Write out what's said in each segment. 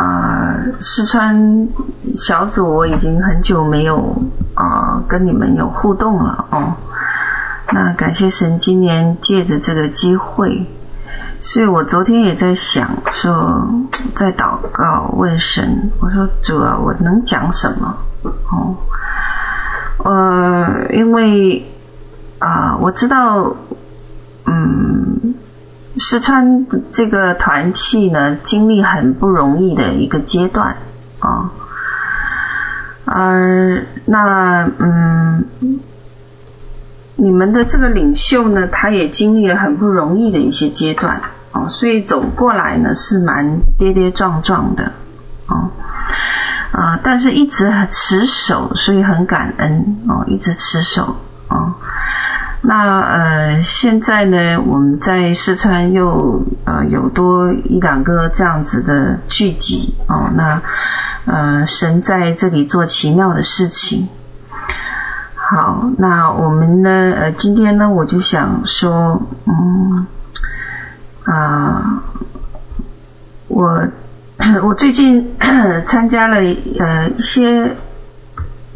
啊，四川小组我已经很久没有啊跟你们有互动了哦。那感谢神今年借着这个机会，所以我昨天也在想说，在祷告问神，我说主啊，我能讲什么？哦，呃，因为啊，我知道，嗯。四川这个团契呢，经历很不容易的一个阶段啊，而那嗯，你们的这个领袖呢，他也经历了很不容易的一些阶段啊，所以走过来呢是蛮跌跌撞撞的啊。啊，但是一直持守，所以很感恩啊，一直持守啊。那呃，现在呢，我们在四川又呃有多一两个这样子的聚集哦。那呃，神在这里做奇妙的事情。好，那我们呢，呃，今天呢，我就想说，嗯啊、我我最近参加了呃一些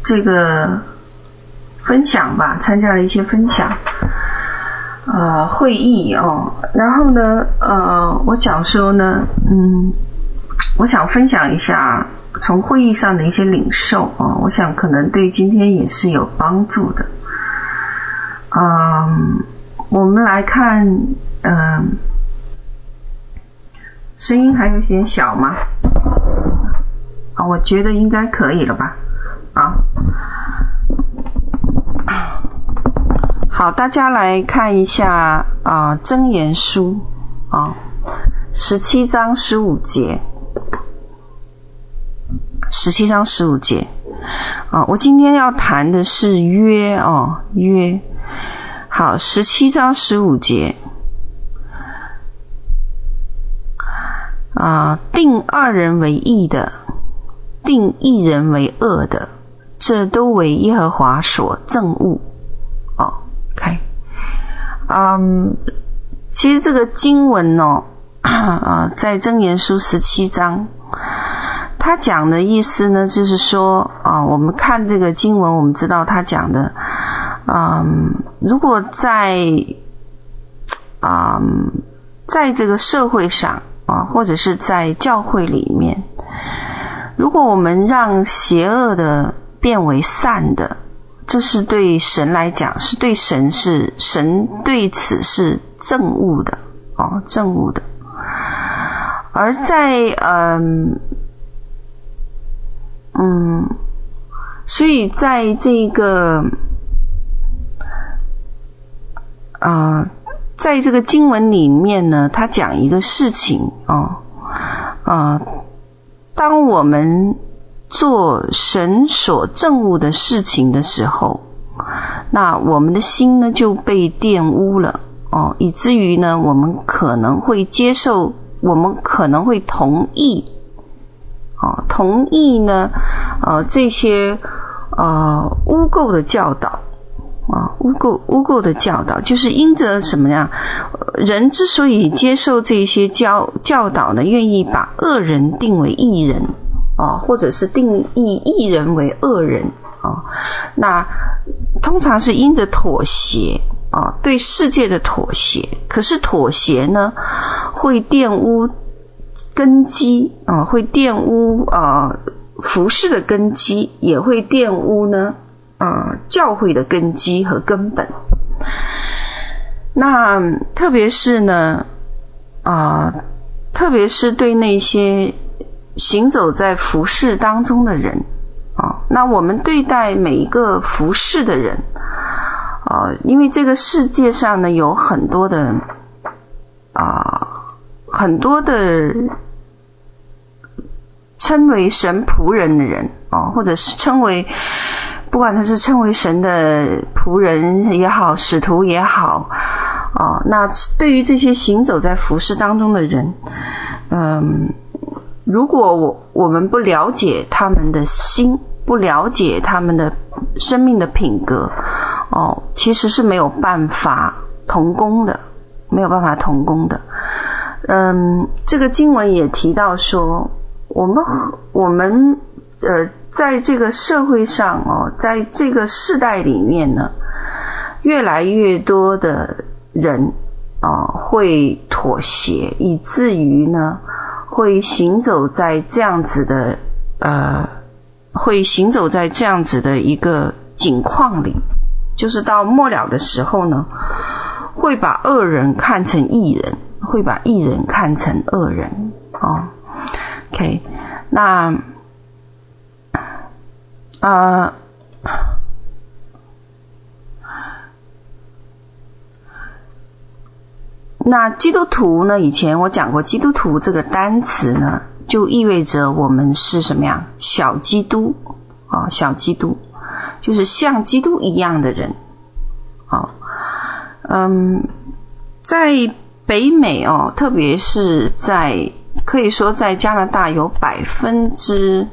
这个。分享吧，参加了一些分享，呃，会议哦，然后呢，呃，我讲说呢，嗯，我想分享一下从会议上的一些领受哦，我想可能对今天也是有帮助的。嗯，我们来看，嗯，声音还有点小吗？啊，我觉得应该可以了吧，啊。好，大家来看一下啊，箴、言书啊，十七章十五节，十七章十五节啊，我今天要谈的是约哦，约。好，十七章十五节啊，定二人为义的，定一人为恶的，这都为耶和华所憎恶。嗯，其实这个经文哦，啊，在箴言书十七章，他讲的意思呢，就是说啊，我们看这个经文，我们知道他讲的，嗯，如果在啊，在这个社会上啊，或者是在教会里面，如果我们让邪恶的变为善的。这是对神来讲，是对神是神对此是憎恶的哦，憎恶的。而在嗯嗯，所以在这个啊、在这个经文里面呢，他讲一个事情哦啊、当我们。做神所憎恶的事情的时候，那我们的心呢就被玷污了哦，以至于呢我们可能会接受，我们可能会同意，哦，同意呢呃这些呃污垢的教导啊，污垢污垢的教导，就是因着什么呀？人之所以接受这些教教导呢，愿意把恶人定为义人。啊，或者是定义一人为恶人啊，那通常是因着妥协啊，对世界的妥协。可是妥协呢，会玷污根基啊，会玷污啊服饰的根基，也会玷污呢啊教会的根基和根本。那特别是呢啊，特别是对那些。行走在服饰当中的人啊，那我们对待每一个服饰的人啊，因为这个世界上呢有很多的啊，很多的称为神仆人的人啊，或者是称为不管他是称为神的仆人也好，使徒也好啊，那对于这些行走在服饰当中的人，嗯。如果我我们不了解他们的心，不了解他们的生命的品格，哦，其实是没有办法同工的，没有办法同工的。嗯，这个经文也提到说，我们我们呃，在这个社会上哦，在这个世代里面呢，越来越多的人啊、会妥协，以至于呢会行走在这样子的呃，会行走在这样子的一个景况里，就是到末了的时候呢，会把恶人看成义人，会把义人看成恶人啊。哦 OK，那呃，那基督徒呢？以前我讲过，基督徒这个单词呢，就意味着我们是什么样？小基督啊，小基督，就是像基督一样的人。啊，嗯，在北美哦，特别是在。可以说，在加拿大有百分之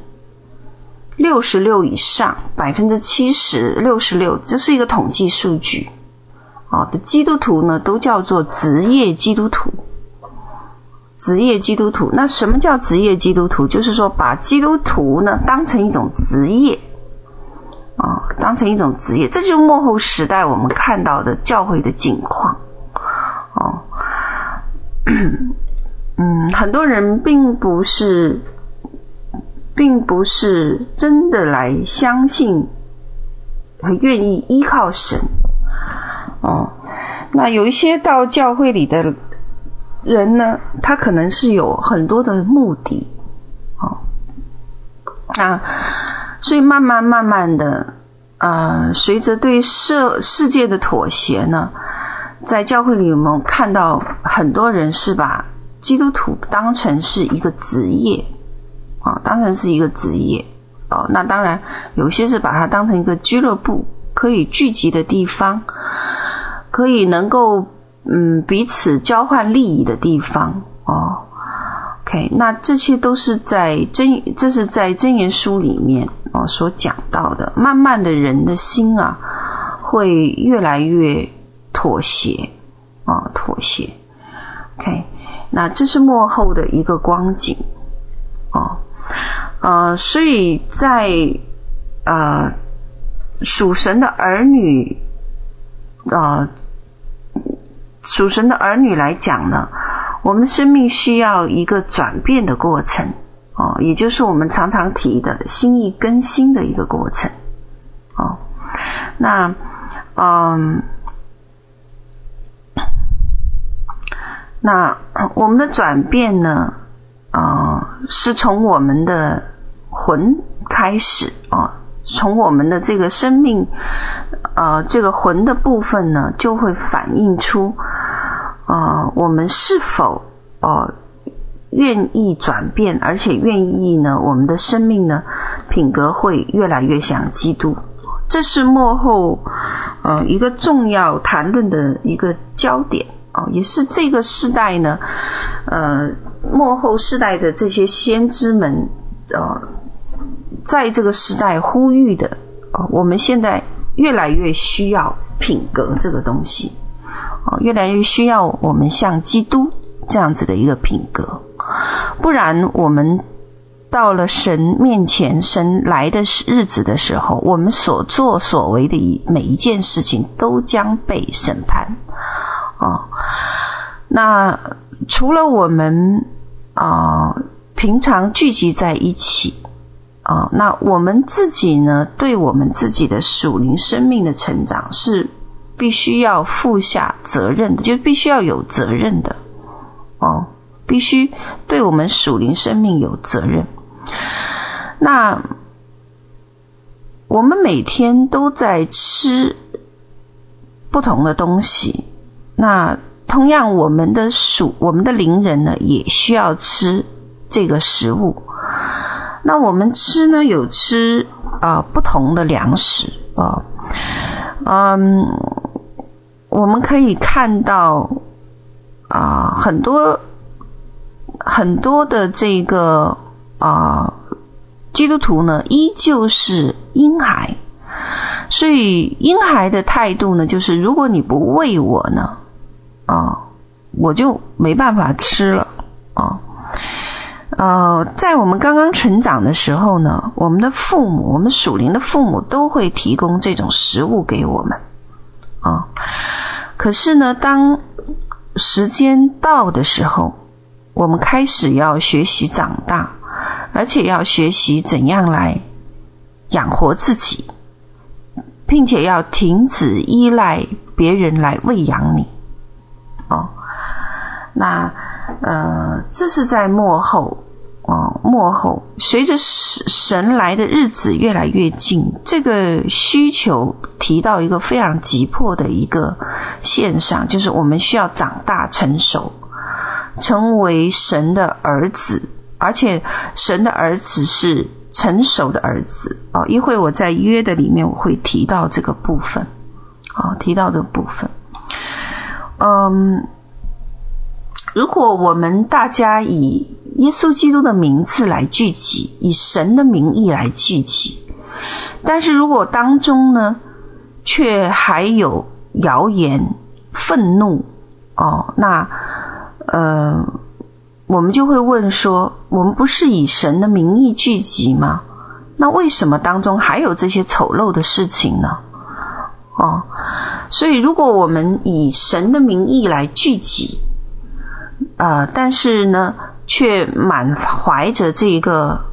六十六以上，百分之七十六十六，这是一个统计数据。哦，的基督徒呢，都叫做职业基督徒。职业基督徒，那什么叫职业基督徒？就是说，把基督徒呢当成一种职业，啊，当成一种职业，这就是幕后时代我们看到的教会的景况。哦。嗯，很多人并不是，并不是真的来相信和愿意依靠神哦。那有一些到教会里的人呢，他可能是有很多的目的哦。那所以慢慢慢慢的，呃，随着对世世界的妥协呢，在教会里我们看到很多人是把基督徒当成是一个职业啊，当成是一个职业哦。那当然，有些是把它当成一个俱乐部，可以聚集的地方，可以能够嗯彼此交换利益的地方哦。OK，那这些都是在真，这是在真言书里面哦所讲到的。慢慢的人的心啊，会越来越妥协啊，妥协。OK。那这是幕后的一个光景，哦，呃，所以在呃属神的儿女，呃属神的儿女来讲呢，我们的生命需要一个转变的过程，哦，也就是我们常常提的心意更新的一个过程，哦，那嗯。那我们的转变呢？啊、是从我们的魂开始啊、从我们的这个生命，呃，这个魂的部分呢，就会反映出、呃，我们是否、呃、愿意转变，而且愿意呢，我们的生命呢，品格会越来越像基督。这是幕后呃一个重要谈论的一个焦点。哦，也是这个世代呢，呃，幕后世代的这些先知们，呃，在这个时代呼吁的，哦，我们现在越来越需要品格这个东西，哦，越来越需要我们像基督这样子的一个品格，不然我们到了神面前，神来的日子的时候，我们所作所为的一每一件事情都将被审判。哦，那除了我们啊、平常聚集在一起啊、那我们自己呢，对我们自己的属灵生命的成长是必须要负下责任的，就必须要有责任的哦，必须对我们属灵生命有责任。那我们每天都在吃不同的东西。那同样，我们的属我们的灵人呢，也需要吃这个食物。那我们吃呢，有吃啊、不同的粮食啊，嗯，我们可以看到啊、很多很多的这个啊、基督徒呢，依旧是婴孩，所以婴孩的态度呢，就是如果你不喂我呢。啊，我就没办法吃了啊。呃，在我们刚刚成长的时候呢，我们的父母，我们属灵的父母都会提供这种食物给我们啊。可是呢，当时间到的时候，我们开始要学习长大，而且要学习怎样来养活自己，并且要停止依赖别人来喂养你。哦，那呃，这是在幕后。哦，末后随着神神来的日子越来越近，这个需求提到一个非常急迫的一个现象，就是我们需要长大成熟，成为神的儿子，而且神的儿子是成熟的儿子。哦，一会我在约的里面我会提到这个部分，啊，提到这个部分，嗯。如果我们大家以耶稣基督的名字来聚集，以神的名义来聚集，但是如果当中呢，却还有谣言、愤怒，哦，那呃，我们就会问说：我们不是以神的名义聚集吗？那为什么当中还有这些丑陋的事情呢？哦，所以如果我们以神的名义来聚集，呃，但是呢，却满怀着这个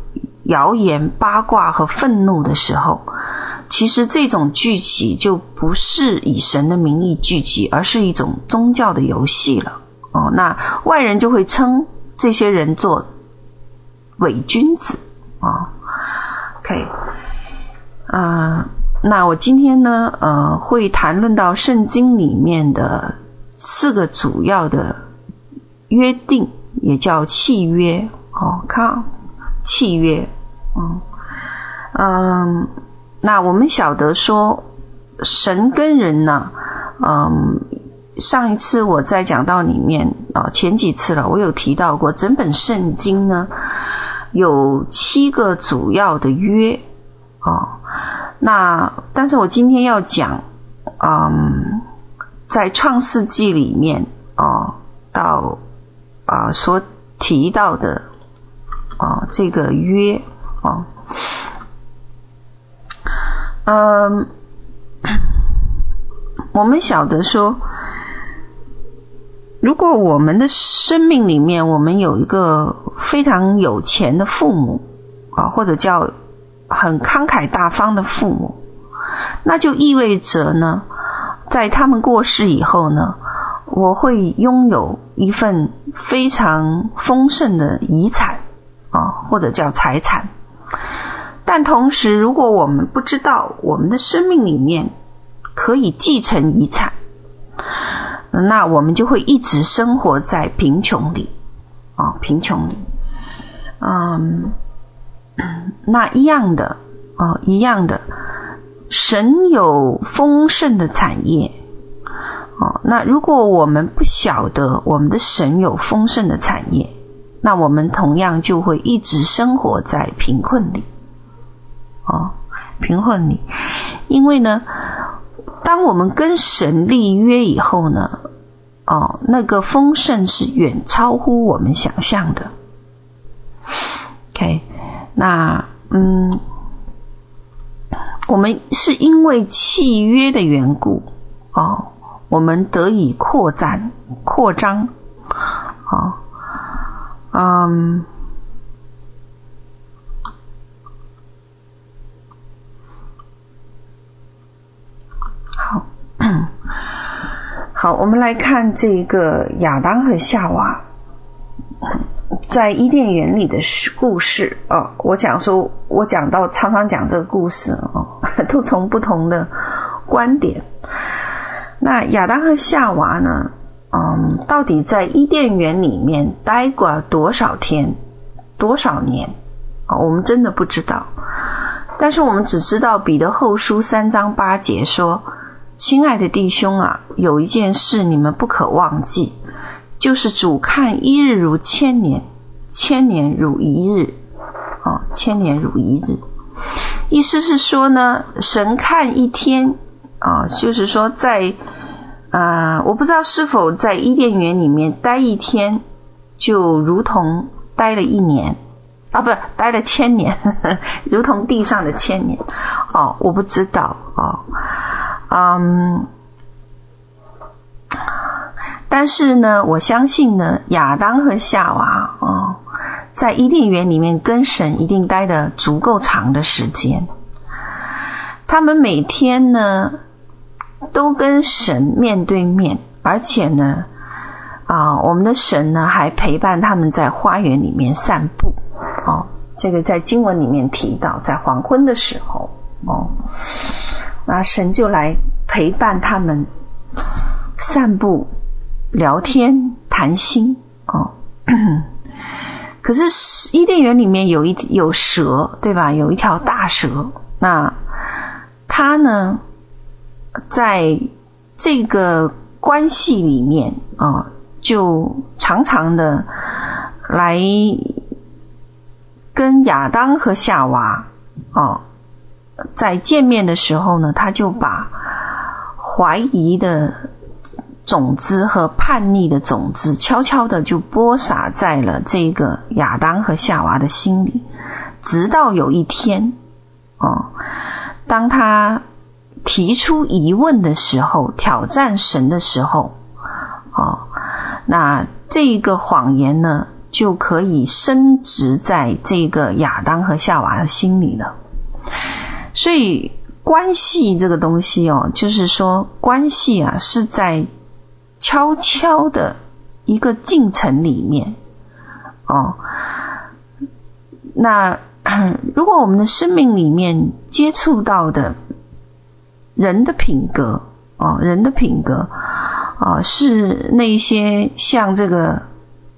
谣言、八卦和愤怒的时候，其实这种聚集就不是以神的名义聚集，而是一种宗教的游戏了。哦，那外人就会称这些人做伪君子啊。哦，OK，呃，那我今天呢，呃，会谈论到圣经里面的四个主要的。约定也叫契约，哦，看契约，嗯嗯，那我们晓得说神跟人呢，嗯，上一次我在讲到里面啊，前几次了，我有提到过，整本圣经呢有七个主要的约，哦，那但是我今天要讲，嗯，在创世纪里面，哦，到。啊，所提到的啊，这个约啊，嗯，我们晓得说，如果我们的生命里面，我们有一个非常有钱的父母啊，或者叫很慷慨大方的父母，那就意味着呢，在他们过世以后呢。我会拥有一份非常丰盛的遗产啊，或者叫财产。但同时，如果我们不知道我们的生命里面可以继承遗产，那我们就会一直生活在贫穷里啊，贫穷里。嗯，那一样的啊，一样的，神有丰盛的产业。哦，那如果我们不晓得我们的神有丰盛的产业，那我们同样就会一直生活在贫困里。哦，贫困里，因为呢，当我们跟神立约以后呢，哦，那个丰盛是远超乎我们想象的。OK，那嗯，我们是因为契约的缘故，哦。我们得以扩展、扩张，好，嗯，好，好，我们来看这个亚当和夏娃在伊甸园里的故事哦。我讲说，我讲到常常讲这个故事哦，都从不同的观点。那亚当和夏娃呢？嗯，到底在伊甸园里面待过多少天、多少年？啊，我们真的不知道。但是我们只知道彼得后书三章八节说：“亲爱的弟兄啊，有一件事你们不可忘记，就是主看一日如千年，千年如一日。啊，千年如一日。意思是说呢，神看一天。”啊，就是说在，呃，我不知道是否在伊甸园里面待一天，就如同待了一年啊，不，待了千年，如同地上的千年。哦，我不知道哦，嗯，但是呢，我相信呢，亚当和夏娃哦，在伊甸园里面跟神一定待的足够长的时间。他们每天呢，都跟神面对面，而且呢，啊，我们的神呢还陪伴他们在花园里面散步。哦，这个在经文里面提到，在黄昏的时候，哦，那神就来陪伴他们散步、聊天、谈心。哦，可是伊甸园里面有一有蛇，对吧？有一条大蛇，那。他呢，在这个关系里面啊，就常常的来跟亚当和夏娃啊，在见面的时候呢，他就把怀疑的种子和叛逆的种子，悄悄的就播撒在了这个亚当和夏娃的心里，直到有一天啊。当他提出疑问的时候，挑战神的时候，哦，那这个谎言呢，就可以深植在这个亚当和夏娃的心里了。所以关系这个东西哦，就是说关系啊，是在悄悄的一个进程里面，哦，那。如果我们的生命里面接触到的人的品格哦，人的品格啊，是那些像这个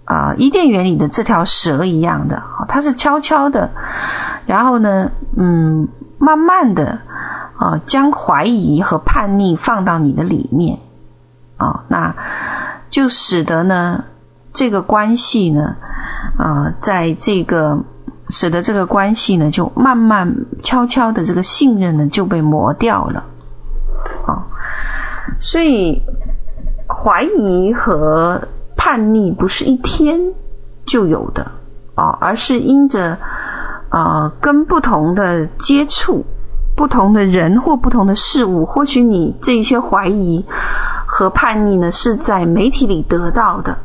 啊伊甸园里的这条蛇一样的，它是悄悄的，然后呢，嗯，慢慢的啊，将怀疑和叛逆放到你的里面啊，那就使得呢这个关系呢啊，在这个。使得这个关系呢，就慢慢悄悄的这个信任呢就被磨掉了，所以怀疑和叛逆不是一天就有的啊，而是因着啊跟不同的接触、不同的人或不同的事物，或许你这一些怀疑和叛逆呢是在媒体里得到的，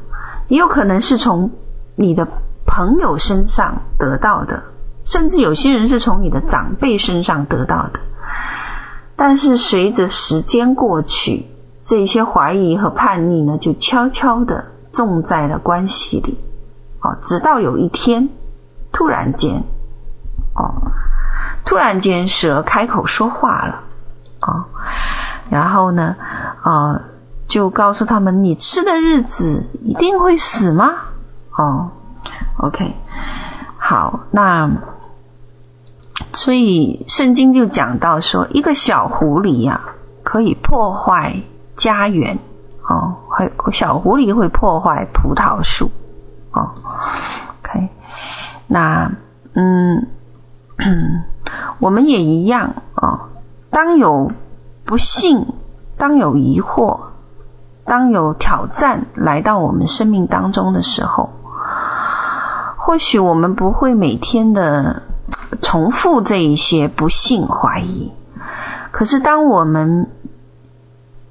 也有可能是从你的。朋友身上得到的，甚至有些人是从你的长辈身上得到的。但是随着时间过去，这些怀疑和叛逆呢，就悄悄的种在了关系里。哦，直到有一天，突然间，哦，突然间蛇开口说话了，哦，然后呢，啊，就告诉他们：你吃的日子一定会死吗？哦。OK，好，那所以圣经就讲到说，一个小狐狸呀、可以破坏家园哦，会小狐狸会破坏葡萄树哦。OK，那嗯，我们也一样哦。当有不幸，当有疑惑，当有挑战来到我们生命当中的时候。或许我们不会每天的重复这一些不幸怀疑，可是当我们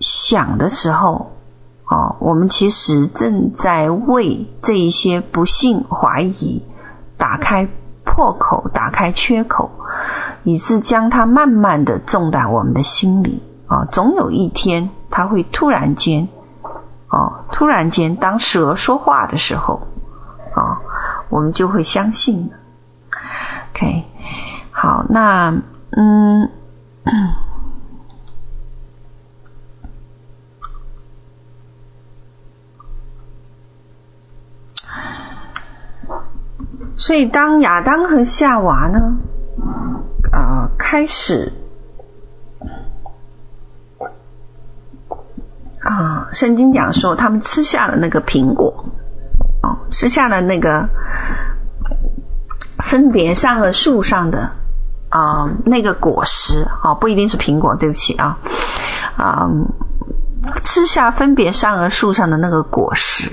想的时候，哦，我们其实正在为这一些不幸怀疑打开破口，打开缺口，以致将它慢慢的种在我们的心里啊。总有一天，它会突然间，哦，突然间，当蛇说话的时候，啊。我们就会相信了。OK，好，那嗯，所以当亚当和夏娃呢，啊、开始啊，圣经讲说他们吃下了那个苹果。哦吃下了那个分别善恶树上的啊、那个果实啊、不一定是苹果，对不起啊啊、吃下分别善恶树上的那个果实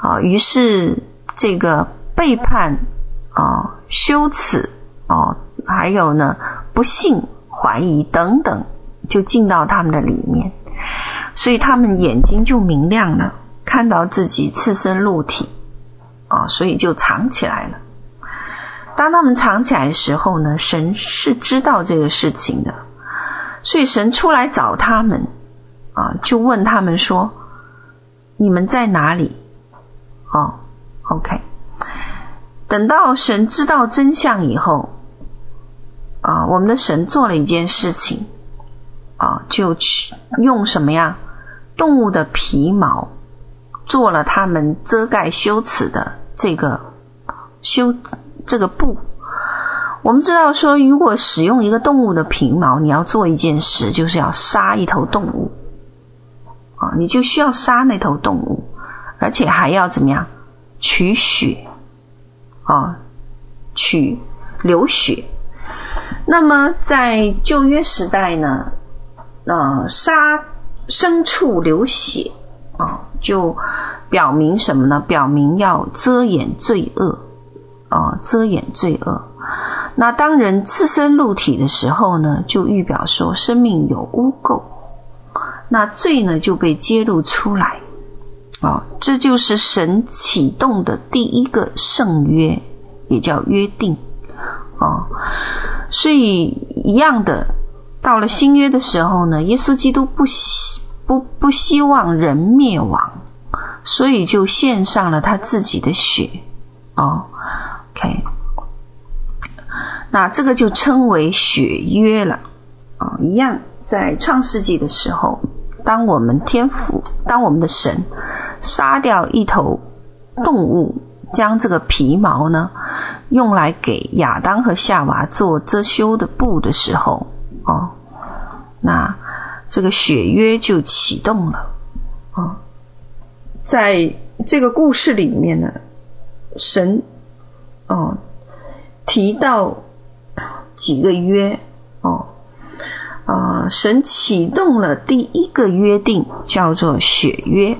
啊，于是这个背叛啊、羞耻哦，还有呢不信、怀疑等等，就进到他们的里面，所以他们眼睛就明亮了，看到自己赤身露体啊，所以就藏起来了。当他们藏起来的时候呢，神是知道这个事情的，所以神出来找他们啊，就问他们说：“你们在哪里？”哦，OK。等到神知道真相以后，啊，我们的神做了一件事情，啊，就去用什么呀？动物的皮毛做了他们遮盖羞耻的这个羞。这个布，我们知道说，如果使用一个动物的皮毛，你要做一件事，就是要杀一头动物啊，你就需要杀那头动物，而且还要怎么样？取血啊，取流血。那么在旧约时代呢，呃，杀牲畜流血啊，就表明什么呢？表明要遮掩罪恶。啊，遮掩罪恶。那当人赤身露体的时候呢，就预表说生命有污垢，那罪呢就被揭露出来。啊，这就是神启动的第一个圣约，也叫约定。啊，所以一样的，到了新约的时候呢，耶稣基督不希不不希望人灭亡，所以就献上了他自己的血。啊。那这个就称为血约了啊，一样在创世纪的时候，当我们天父，当我们的神杀掉一头动物，将这个皮毛呢用来给亚当和夏娃做遮羞的布的时候，哦，那这个血约就启动了啊，在这个故事里面呢，神。哦，提到几个约哦，啊、呃，神启动了第一个约定，叫做血约。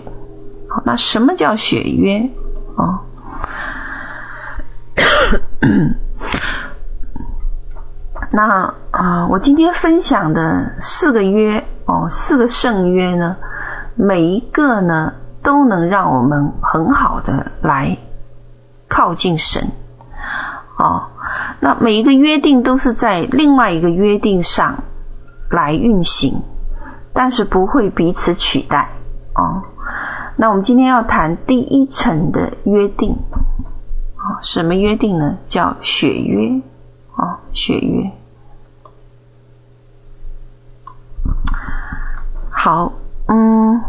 好，那什么叫血约？哦，那啊、我今天分享的四个约哦，四个圣约呢，每一个呢都能让我们很好的来靠近神。哦，那每一个约定都是在另外一个约定上来运行，但是不会彼此取代。哦，那我们今天要谈第一层的约定。啊，什么约定呢？叫血约。啊，血约。好，嗯。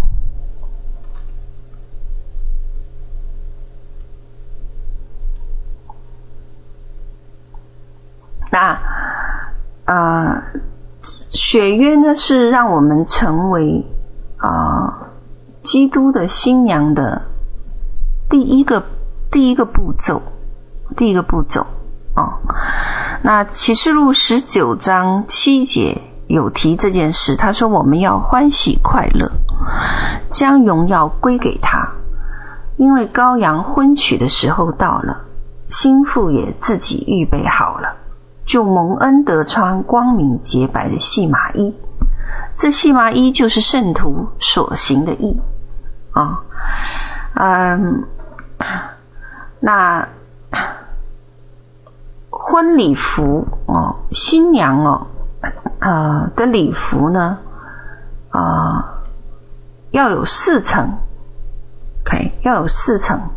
那呃，血约呢是让我们成为啊、呃、基督的新娘的第一个第一个步骤，第一个步骤啊、哦。那启示录十九章七节有提这件事，他说我们要欢喜快乐，将荣耀归给他，因为羔羊婚娶的时候到了，新妇也自己预备好了。就蒙恩得穿光明洁白的细麻衣，这细麻衣就是圣徒所行的义啊。嗯，那婚礼服哦，新娘哦，呃的礼服呢，啊，要有四层，OK，要有四层。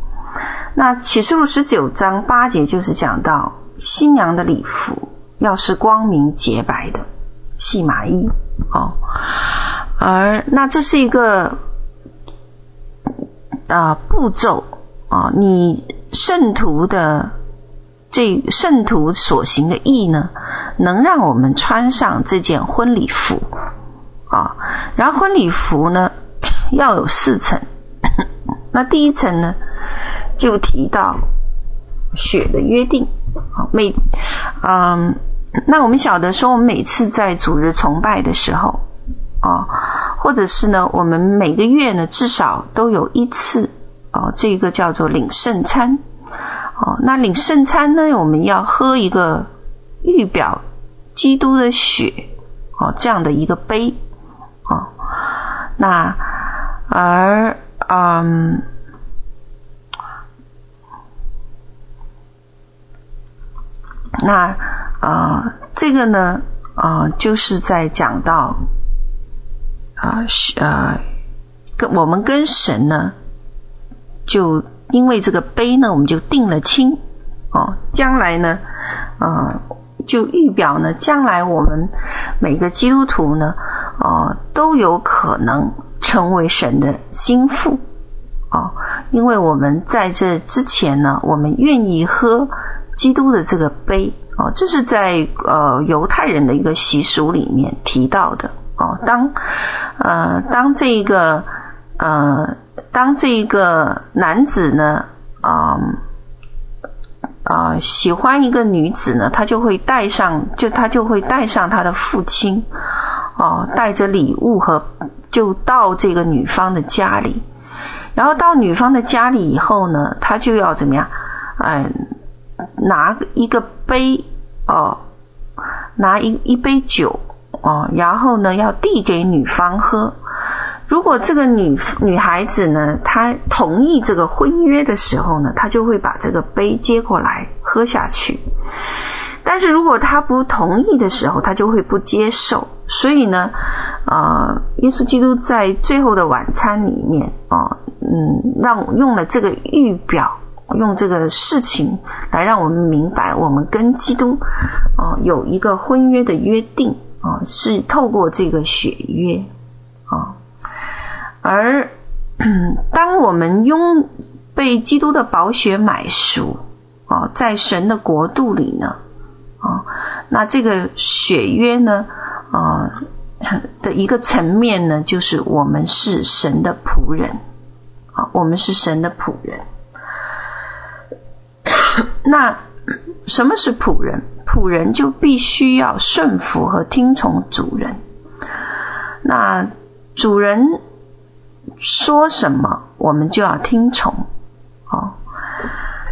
那启示录十九章八节就是讲到。新娘的礼服要是光明洁白的细麻衣哦，而那这是一个啊、步骤啊、你圣徒的这圣徒所行的义呢，能让我们穿上这件婚礼服啊、然后婚礼服呢要有四层，那第一层呢就提到血的约定。好，每嗯，那我们晓得说，我们每次在主日崇拜的时候啊，或者是呢，我们每个月呢，至少都有一次啊，这个叫做领圣餐。哦，那领圣餐呢，我们要喝一个预表基督的血，哦，这样的一个杯，哦，那而嗯，那啊、这个呢，啊、就是在讲到啊，是、呃、啊，跟我们跟神呢，就。因为这个杯呢，我们就定了亲哦，将来呢，呃，就预表呢，将来我们每个基督徒呢，哦，都有可能成为神的心腹哦，因为我们在这之前呢，我们愿意喝基督的这个杯哦，这是在呃犹太人的一个习俗里面提到的哦，当呃当这一个呃。当这一个男子呢，啊、啊、喜欢一个女子呢，他就会带上，就他就会带上他的父亲，哦，带着礼物和就到这个女方的家里，然后到女方的家里以后呢，他就要怎么样？嗯，拿一个杯哦，拿一一杯酒哦，然后呢要递给女方喝。如果这个女女孩子呢，她同意这个婚约的时候呢，她就会把这个杯接过来喝下去。但是如果她不同意的时候，她就会不接受。所以呢，啊、呃，耶稣基督在最后的晚餐里面啊、嗯，让用了这个预表，用这个事情来让我们明白，我们跟基督啊、有一个婚约的约定啊、是透过这个血约啊。呃而 当我们用被基督的宝血买赎啊，在神的国度里呢啊，那这个血约呢啊的一个层面呢，就是我们是神的仆人啊，我们是神的仆人。那什么是仆人？仆人就必须要顺服和听从主人。那主人。说什么我们就要听从，哦，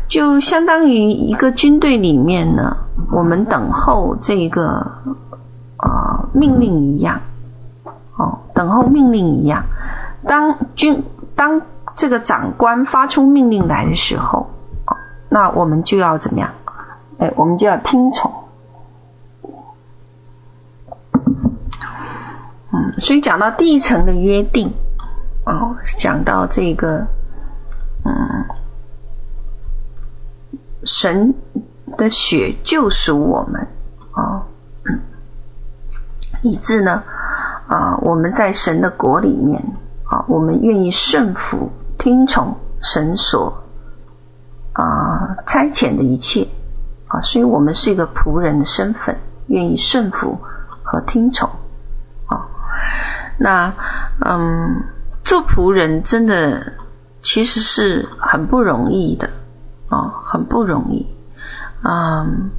就相当于一个军队里面呢，我们等候这个啊命令一样，哦，等候命令一样。当军当这个长官发出命令来的时候，那我们就要怎么样？哎，我们就要听从。嗯，所以讲到第一层的约定。哦，讲到这个，嗯，神的血救赎我们，哦，嗯，以致呢，啊，我们在神的国里面，啊，我们愿意顺服、听从神所啊差遣的一切，啊，所以我们是一个仆人的身份，愿意顺服和听从，啊，那，嗯。做仆人真的其实是很不容易的啊，很不容易，嗯。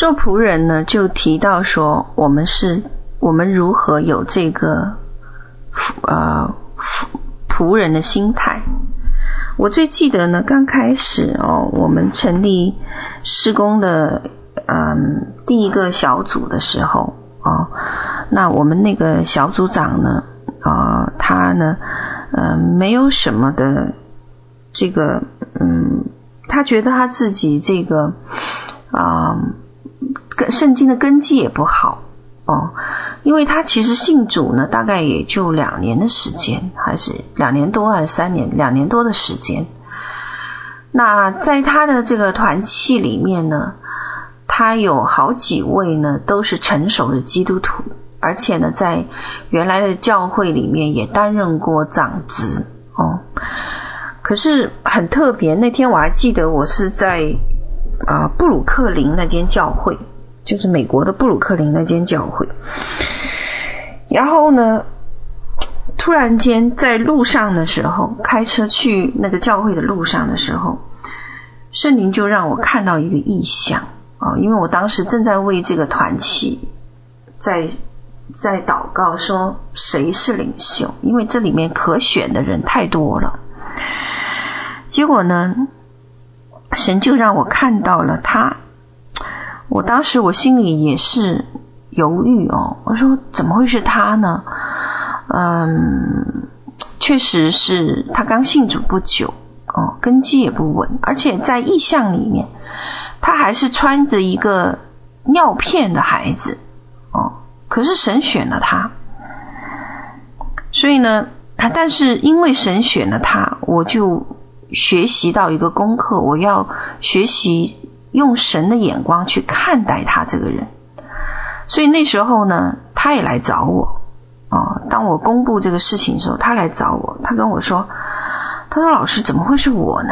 做仆人呢，就提到说，我们是，我们如何有这个，呃，仆人的心态。我最记得呢，刚开始哦，我们成立施工的，嗯，第一个小组的时候，哦，那我们那个小组长呢，啊、他呢，嗯、没有什么的，这个，嗯，他觉得他自己这个，啊、圣经的根基也不好哦，因为他其实信主呢，大概也就两年的时间，还是两年多还是三年，两年多的时间。那在他的这个团契里面呢，他有好几位呢都是成熟的基督徒而且呢，在原来的教会里面也担任过长职哦。可是很特别，那天我还记得我是在啊、布鲁克林那间教会，就是美国的布鲁克林那间教会。然后呢，突然间在路上的时候，开车去那个教会的路上的时候，圣灵就让我看到一个异象啊、因为我当时正在为这个团契在。在祷告说谁是领袖？因为这里面可选的人太多了。结果呢，神就让我看到了他。我当时我心里也是犹豫哦，我说怎么会是他呢？嗯，确实是他刚信主不久哦，根基也不稳，而且在意象里面，他还是穿着一个尿片的孩子哦。可是神选了他，所以呢，但是因为神选了他，我就学习到一个功课，我要学习用神的眼光去看待他这个人。所以那时候呢，他也来找我哦。当我公布这个事情的时候，他来找我，他跟我说：“他说老师怎么会是我呢？”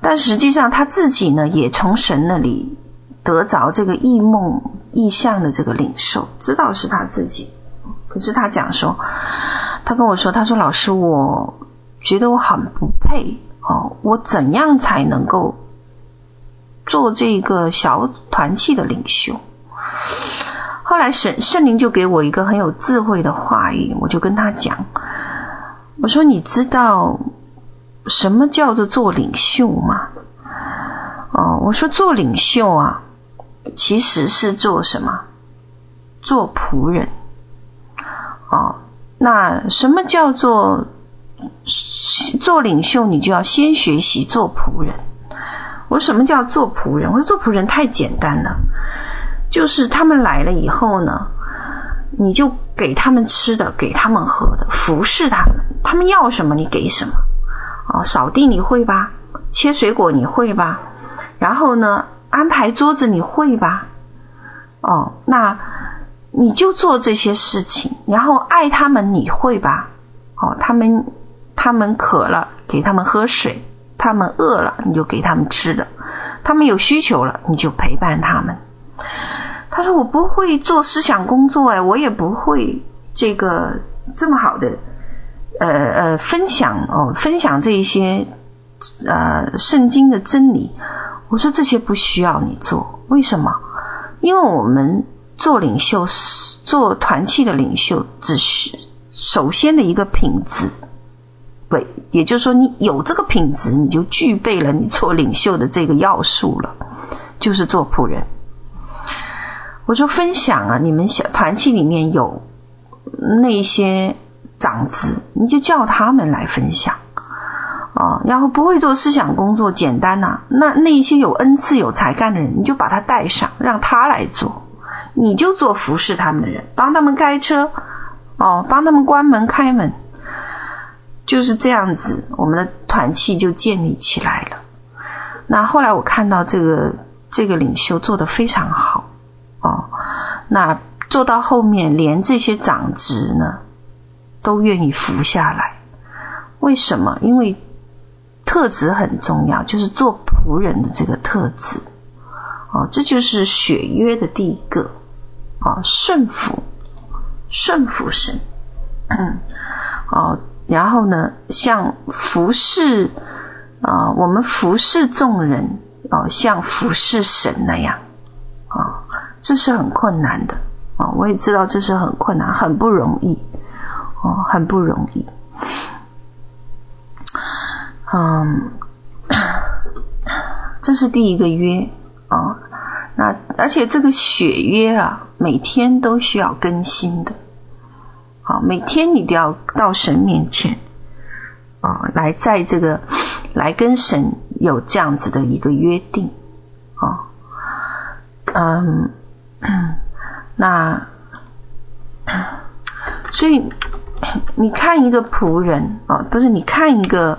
但实际上他自己呢，也从神那里。得着这个异梦异象的这个领受，知道是他自己。可是他讲说，他跟我说，他说老师，我觉得我很不配哦，我怎样才能够做这个小团契的领袖？后来神圣灵就给我一个很有智慧的话语，我就跟他讲，我说你知道什么叫做做领袖吗？哦，我说做领袖啊。其实是做什么？做仆人。哦，那什么叫做做领袖？你就要先学习做仆人。我说什么叫做仆人？我说做仆人太简单了，就是他们来了以后呢，你就给他们吃的，给他们喝的，服侍他们。他们要什么，你给什么。哦，扫地你会吧？切水果你会吧？然后呢？安排桌子你会吧？哦，那你就做这些事情，然后爱他们你会吧？哦，他们他们渴了，给他们喝水；他们饿了，你就给他们吃的；他们有需求了，你就陪伴他们。他说：“我不会做思想工作，哎，我也不会这个这么好的呃呃分享哦，分享这一些呃圣经的真理。”我说这些不需要你做，为什么？因为我们做领袖、做团契的领袖，只需首先的一个品质，对，也就是说，你有这个品质，你就具备了你做领袖的这个要素了，就是做仆人。我说分享啊，你们小团契里面有那些长子，你就叫他们来分享。哦，然后不会做思想工作，简单呐、那那一些有恩赐、有才干的人，你就把他带上，让他来做，你就做服侍他们的人，帮他们开车，哦，帮他们关门开门，就是这样子，我们的团契就建立起来了。那后来我看到这个这个领袖做得非常好，哦，那做到后面，连这些长职呢都愿意服下来，为什么？因为。特质很重要，就是做仆人的这个特质，哦，这就是血约的第一个，哦，顺服，顺服神，嗯，哦，然后呢，像服侍啊，我们服侍众人，哦，像服侍神那样，啊，这是很困难的，啊，我也知道这是很困难，很不容易，哦，很不容易。嗯，这是第一个约啊、那而且这个血约啊，每天都需要更新的。好、每天你都要到神面前啊、来在这个来跟神有这样子的一个约定啊、嗯，那所以你看一个仆人啊、不是你看一个。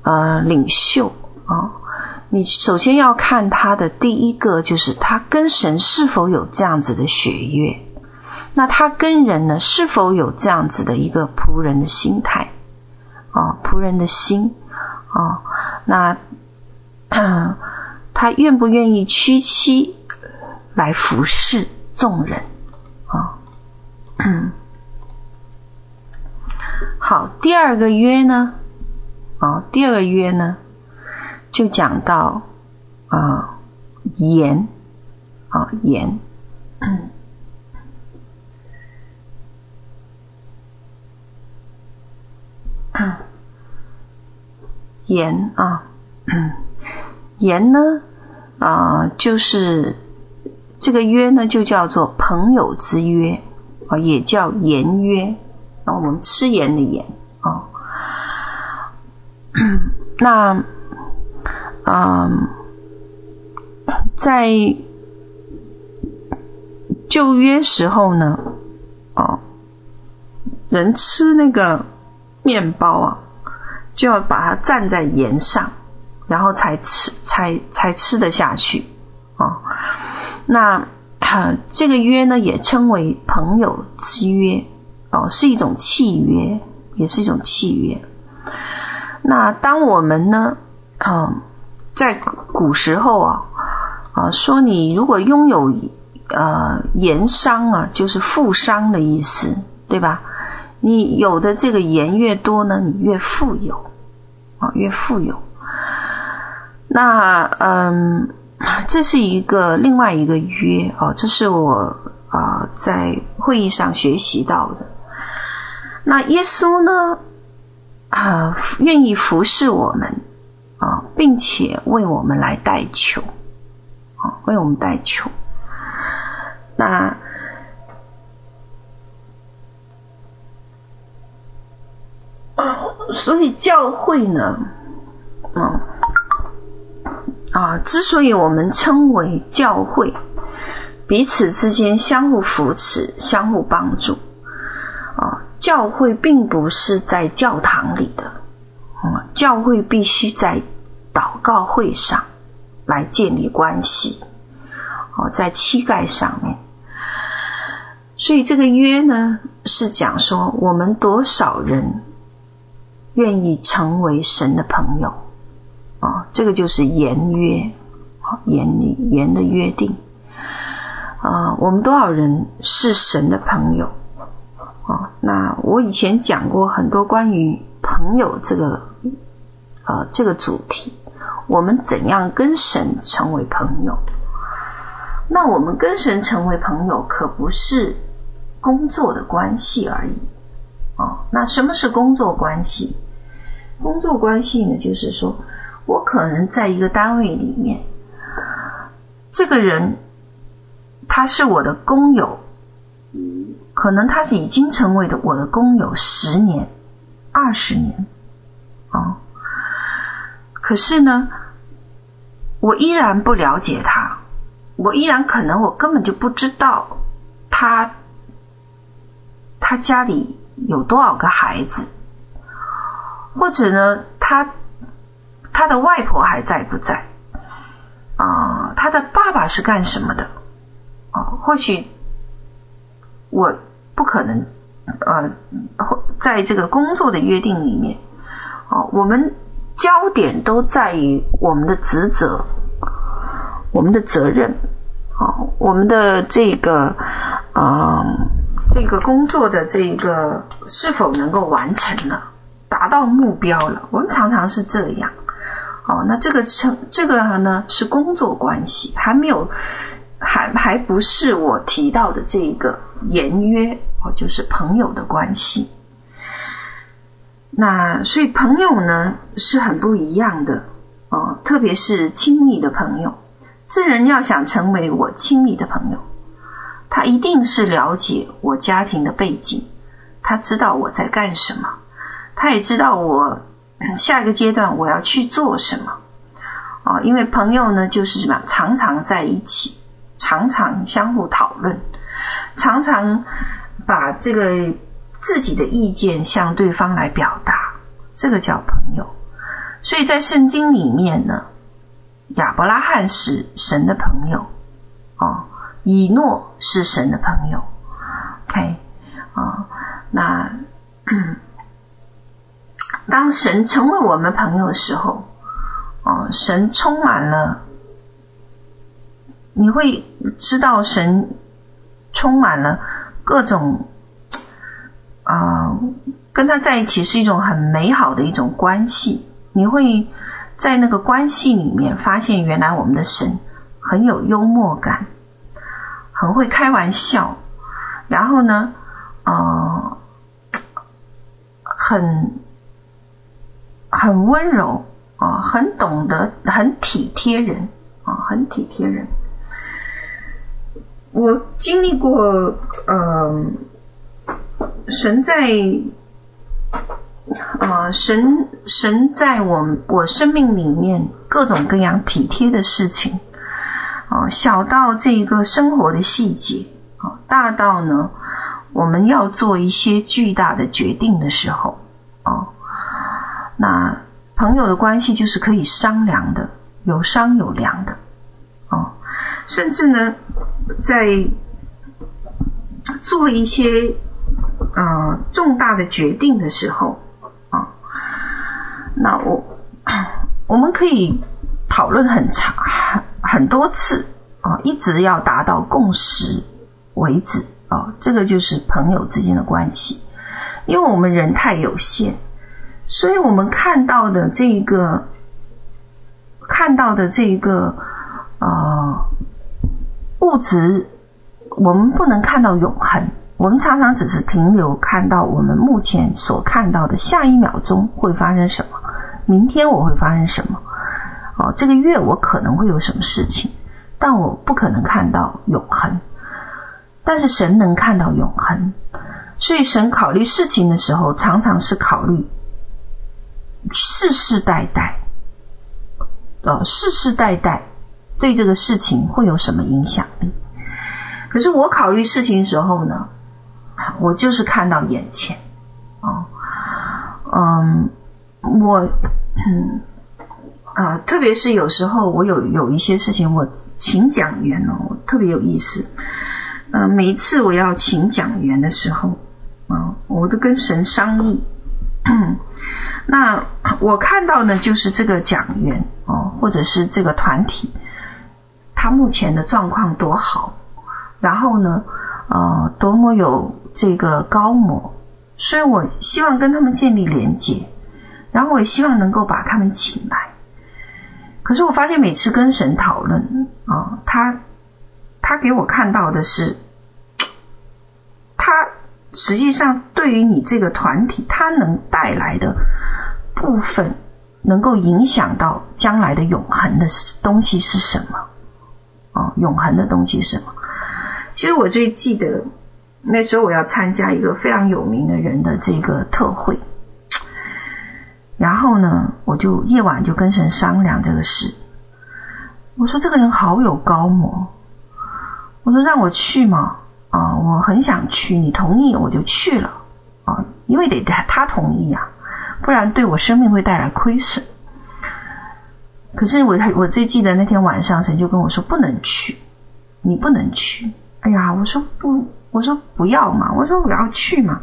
呃，领袖啊、你首先要看他的第一个，就是他跟神是否有这样子的血缘。那他跟人呢，是否有这样子的一个仆人的心态啊？仆人的心啊？那他愿不愿意屈膝来服侍众人啊？好，第二个约呢？啊，第二个约呢，就讲到啊，言啊，言。盐啊，盐呢啊，就是这个约呢，就叫做朋友之约啊，也叫言约啊。我们吃盐的盐啊，那啊，在旧约时候呢，哦，人吃那个面包啊。就要把它蘸在盐上，然后才吃，才才吃得下去啊、那、啊、这个约呢，也称为朋友之约哦，是一种契约，也是一种契约。那当我们呢，啊，在古时候啊，啊，说你如果拥有呃盐商啊，就是富商的意思，对吧？你有的这个盐越多呢，你越富有。啊，越富有。那嗯，这是一个另外一个约哦，这是我啊在会议上学习到的。那耶稣呢啊，愿意服侍我们啊，并且为我们来代求啊，为我们代求。那所以教会呢，嗯啊，之所以我们称为教会，彼此之间相互扶持、相互帮助啊。教会并不是在教堂里的，啊，教会必须在祷告会上来建立关系，哦，在膝盖上面。所以这个约呢，是讲说我们多少人。愿意成为神的朋友啊，这个就是言约，言里言的约定啊。我们多少人是神的朋友啊？那我以前讲过很多关于朋友这个呃这个主题，我们怎样跟神成为朋友？那我们跟神成为朋友，可不是工作的关系而已啊。那什么是工作关系？工作关系呢，就是说我可能在一个单位里面，这个人他是我的工友，可能他是已经成为了我的工友十年、二十年啊，可是呢，我依然不了解他，我依然可能我根本就不知道他他家里有多少个孩子。或者呢，他他的外婆还在不在？啊、他的爸爸是干什么的？啊、或许我不可能呃，在这个工作的约定里面，啊、我们焦点都在于我们的职责、我们的责任，啊、我们的这个啊、这个工作的这个是否能够完成了？达到目标了，我们常常是这样。哦，那这个称这个呢是工作关系，还没有，还还不是我提到的这一个言约哦，就是朋友的关系。那所以朋友呢是很不一样的哦，特别是亲密的朋友。这人要想成为我亲密的朋友，他一定是了解我家庭的背景，他知道我在干什么。他也知道我下一个阶段我要去做什么啊，因为朋友呢就是什么，常常在一起，常常相互讨论，常常把这个自己的意见向对方来表达，这个叫朋友。所以在圣经里面呢，亚伯拉罕是神的朋友啊，以诺是神的朋友 OK 啊，那当神成为我们朋友的时候，哦，神充满了，你会知道神充满了各种啊，跟他在一起是一种很美好的一种关系。你会在那个关系里面发现，原来我们的神很有幽默感，很会开玩笑，然后呢，呃，很很温柔啊，很懂得，很体贴人啊，很体贴人。我经历过，嗯、呃，神在。啊、神神在我我生命里面各种各样体贴的事情，啊、小到这个生活的细节，啊、大到呢，我们要做一些巨大的决定的时候，啊、那朋友的关系就是可以商量的，有商有量的，啊、呃，甚至呢，在做一些呃重大的决定的时候啊。那我我们可以讨论很长很多次啊，一直要达到共识为止啊，这个就是朋友之间的关系。因为我们人太有限，所以我们看到的这个看到的这个呃物质，我们不能看到永恒。我们常常只是停留看到我们目前所看到的下一秒钟会发生什么。明天我会发生什么？哦，这个月我可能会有什么事情？但我不可能看到永恒。但是神能看到永恒，所以神考虑事情的时候，常常是考虑世世代代，哦，世世代代对这个事情会有什么影响力？可是我考虑事情的时候呢，我就是看到眼前，哦，嗯。我嗯啊、特别是有时候我有有一些事情，我请讲员哦，特别有意思。呃，每一次我要请讲员的时候啊、我都跟神商议。那我看到呢，就是这个讲员哦、或者是这个团体，他目前的状况多好，然后呢，呃，多么有这个高模，所以我希望跟他们建立连接。然后我也希望能够把他们请来，可是我发现每次跟神讨论啊，他他给我看到的是，他实际上对于你这个团体，他能带来的部分，能够影响到将来的永恒的东西是什么？啊，永恒的东西是什么？其实我最记得那时候我要参加一个非常有名的人的这个特会。然后呢，我就夜晚就跟神商量这个事。我说这个人好有高模，我说让我去嘛，啊，我很想去，你同意我就去了啊，因为得他同意啊，不然对我生命会带来亏损。可是我我最记得那天晚上，神就跟我说不能去，你不能去。哎呀，我说不，我说不要嘛，我说我要去嘛。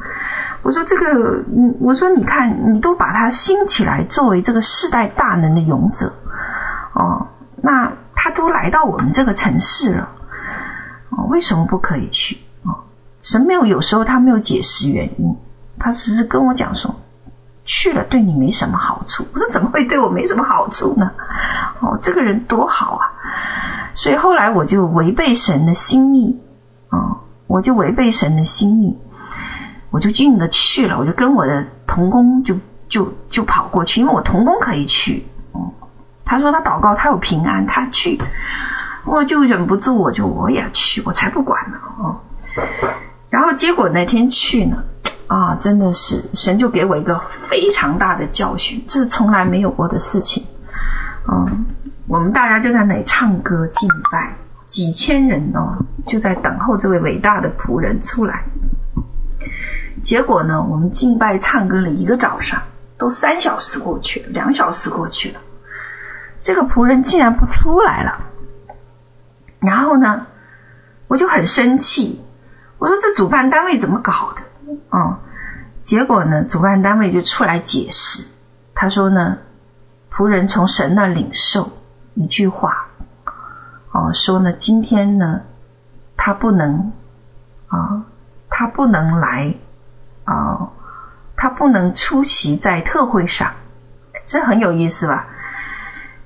我说这个，你我说你看，你都把他兴起来作为这个世代大能的勇者，哦，那他都来到我们这个城市了，哦，为什么不可以去？哦，神没有，有时候他没有解释原因，他只是跟我讲说，去了对你没什么好处。我说怎么会对我没什么好处呢？哦，这个人多好啊！所以后来我就违背神的心意，哦，我就违背神的心意。我就硬的去了，我就跟我的同工就就就跑过去，因为我同工可以去。哦，他说他祷告，他有平安，他去，我就忍不住，我就我也去，我才不管呢。哦，然后结果那天去呢，啊，真的是神就给我一个非常大的教训，这是从来没有过的事情。嗯，我们大家就在那里唱歌敬拜，几千人哦，就在等候这位伟大的仆人出来。结果呢，我们敬拜唱歌了一个早上，都三小时过去了，两小时过去了，这个仆人竟然不出来了。然后呢，我就很生气，我说这主办单位怎么搞的？哦，结果呢，主办单位就出来解释，他说呢，仆人从神那领受一句话，哦，说呢，今天呢，他不能啊，他不能来啊，他不能出席在特会上，这很有意思吧？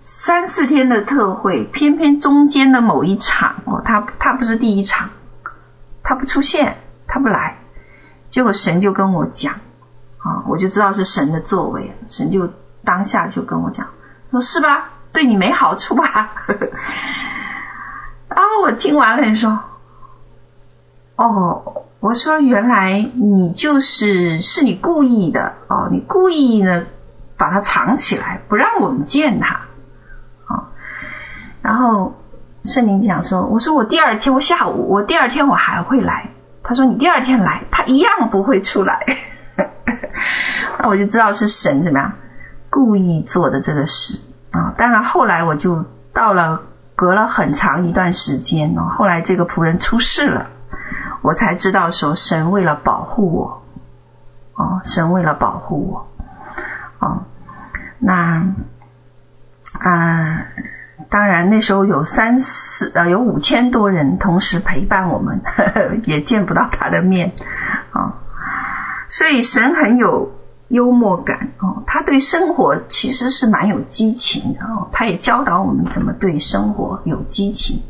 三四天的特会，偏偏中间的某一场哦，他他不是第一场，他不出现，他不来，结果神就跟我讲啊，我就知道是神的作为，神就当下就跟我讲，说是吧，对你没好处吧？然后我听完了，你说，哦，我说原来你就是是你故意的哦，你故意呢把它藏起来，不让我们见他。然后圣灵讲说：“我说我第二天，我下午我第二天我还会来。”他说：“你第二天来，他一样不会出来。”那我就知道是神怎么样故意做的这个事啊！当然后来我就到了，隔了很长一段时间哦，后来这个仆人出事了，我才知道说神为了保护我哦，神为了保护我哦，那啊。当然，那时候有三四呃，有五千多人同时陪伴我们，呵 呵也见不到他的面啊、所以神很有幽默感哦，他对生活其实是蛮有激情的哦。他也教导我们怎么对生活有激情，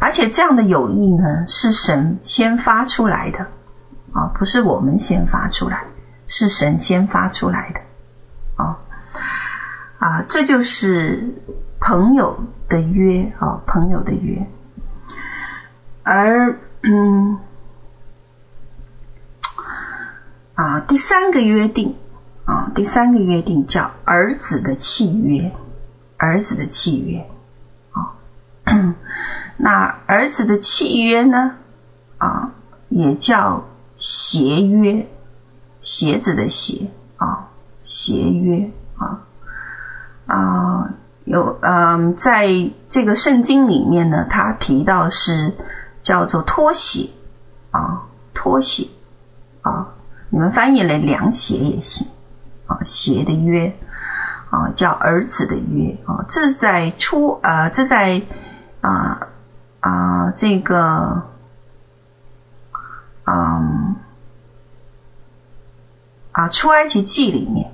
而且这样的友谊呢，是神先发出来的啊、不是我们先发出来，是神先发出来的、啊，这就是。朋友的约啊、朋友的约，而嗯啊，第三个约定啊，第三个约定叫儿子的契约，儿子的契约啊，那儿子的契约呢啊，也叫协约，鞋子的鞋啊，协约啊啊。有嗯，在这个圣经里面呢，他提到是叫做拖鞋啊，拖鞋啊，你们翻译了凉鞋也行啊，鞋的约啊，叫儿子的约啊，这在出啊，这在啊啊这个嗯啊出埃及记里面。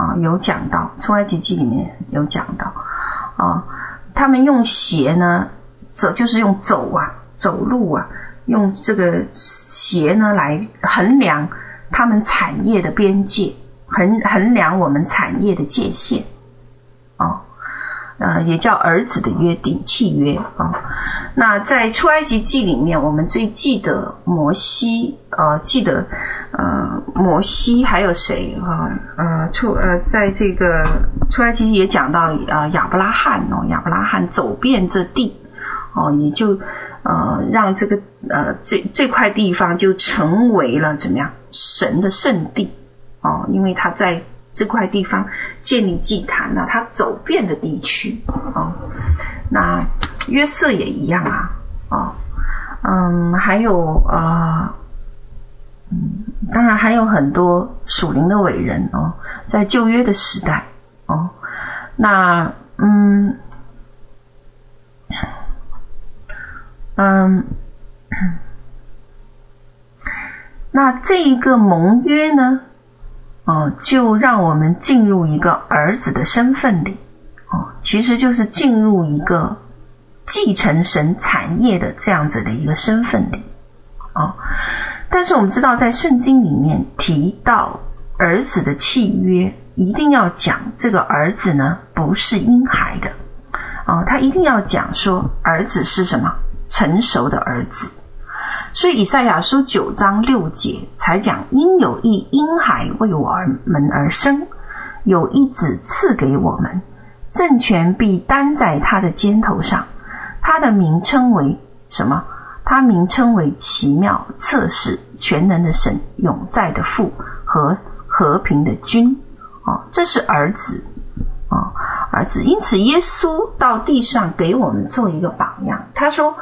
啊，有讲到《从埃及记》里面有讲到啊，他们用鞋呢走，就是用走啊，走路啊，用这个鞋呢来衡量他们产业的边界，衡衡量我们产业的界限啊。呃，也叫儿子的约定契约啊。那在出埃及记里面，我们最记得摩西，呃，记得呃摩西还有谁啊？呃，出呃，在这个出埃及记也讲到啊亚伯拉罕哦，亚伯拉罕走遍这地哦，也就呃让这个呃这这块地方就成为了怎么样神的圣地哦，因为他在。这块地方建立祭坛呢，他走遍的地区啊，那约瑟也一样啊，啊，嗯，还有啊，嗯，当然还有很多属灵的伟人哦，在旧约的时代哦，那嗯嗯，那这一个盟约呢？哦，就让我们进入一个儿子的身份里，哦，其实就是进入一个继承神产业的这样子的一个身份里，哦，但是我们知道，在圣经里面提到儿子的契约，一定要讲这个儿子呢不是婴孩的，哦，他一定要讲说儿子是什么成熟的儿子。所以以赛亚书九章六节才讲，因有一婴孩为我们而生，有一子赐给我们，政权必担在他的肩头上。他的名称为什么？他名称为奇妙、测试、全能的神、永在的父和和平的君。哦，这是儿子啊，儿子。因此，耶稣到地上给我们做一个榜样。他说。